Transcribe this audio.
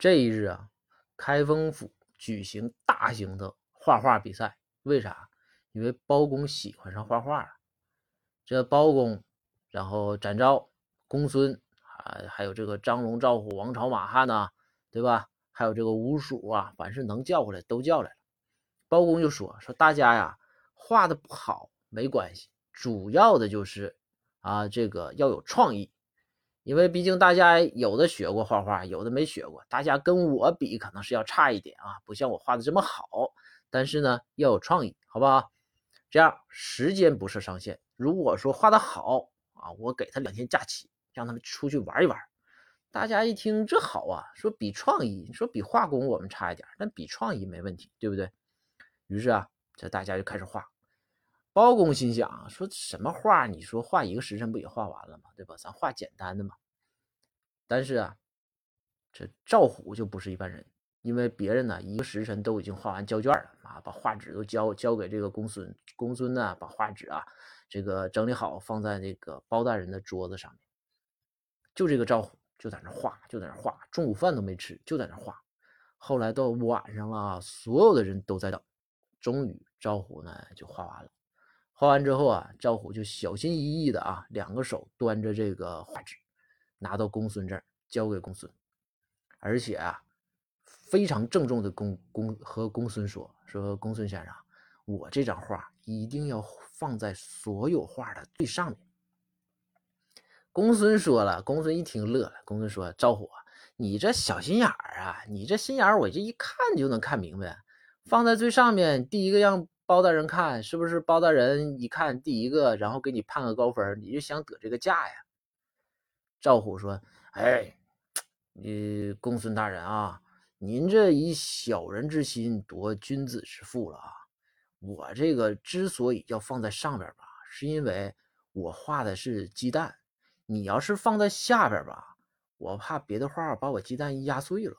这一日啊，开封府举行大型的画画比赛。为啥？因为包公喜欢上画画了。这包公，然后展昭、公孙啊，还有这个张龙、赵虎、王朝、马汉呐，对吧？还有这个吴蜀啊，凡是能叫过来都叫来了。包公就说：“说大家呀，画的不好没关系，主要的就是啊，这个要有创意。”因为毕竟大家有的学过画画，有的没学过，大家跟我比可能是要差一点啊，不像我画的这么好。但是呢，要有创意，好不好？这样时间不设上限。如果说画的好啊，我给他两天假期，让他们出去玩一玩。大家一听这好啊，说比创意，说比画工我们差一点，但比创意没问题，对不对？于是啊，这大家就开始画。包公心想说什么画？你说画一个时辰不也画完了吗？对吧？咱画简单的嘛。但是啊，这赵虎就不是一般人，因为别人呢一个时辰都已经画完交卷了啊，把画纸都交交给这个公孙。公孙呢把画纸啊这个整理好放在那个包大人的桌子上面。就这个赵虎就在那画，就在那画，中午饭都没吃，就在那画。后来到晚上了，所有的人都在等，终于赵虎呢就画完了。画完之后啊，赵虎就小心翼翼的啊，两个手端着这个画纸，拿到公孙这儿交给公孙，而且啊，非常郑重的公公和公孙说说公孙先生，我这张画一定要放在所有画的最上面。公孙说了，公孙一听乐了，公孙说赵虎，你这小心眼儿啊，你这心眼儿我这一看就能看明白，放在最上面，第一个让。包大人看是不是包大人一看第一个，然后给你判个高分，你就想得这个价呀？赵虎说：“哎，你公孙大人啊，您这以小人之心夺君子之腹了啊！我这个之所以要放在上边吧，是因为我画的是鸡蛋，你要是放在下边吧，我怕别的画把我鸡蛋压碎了。”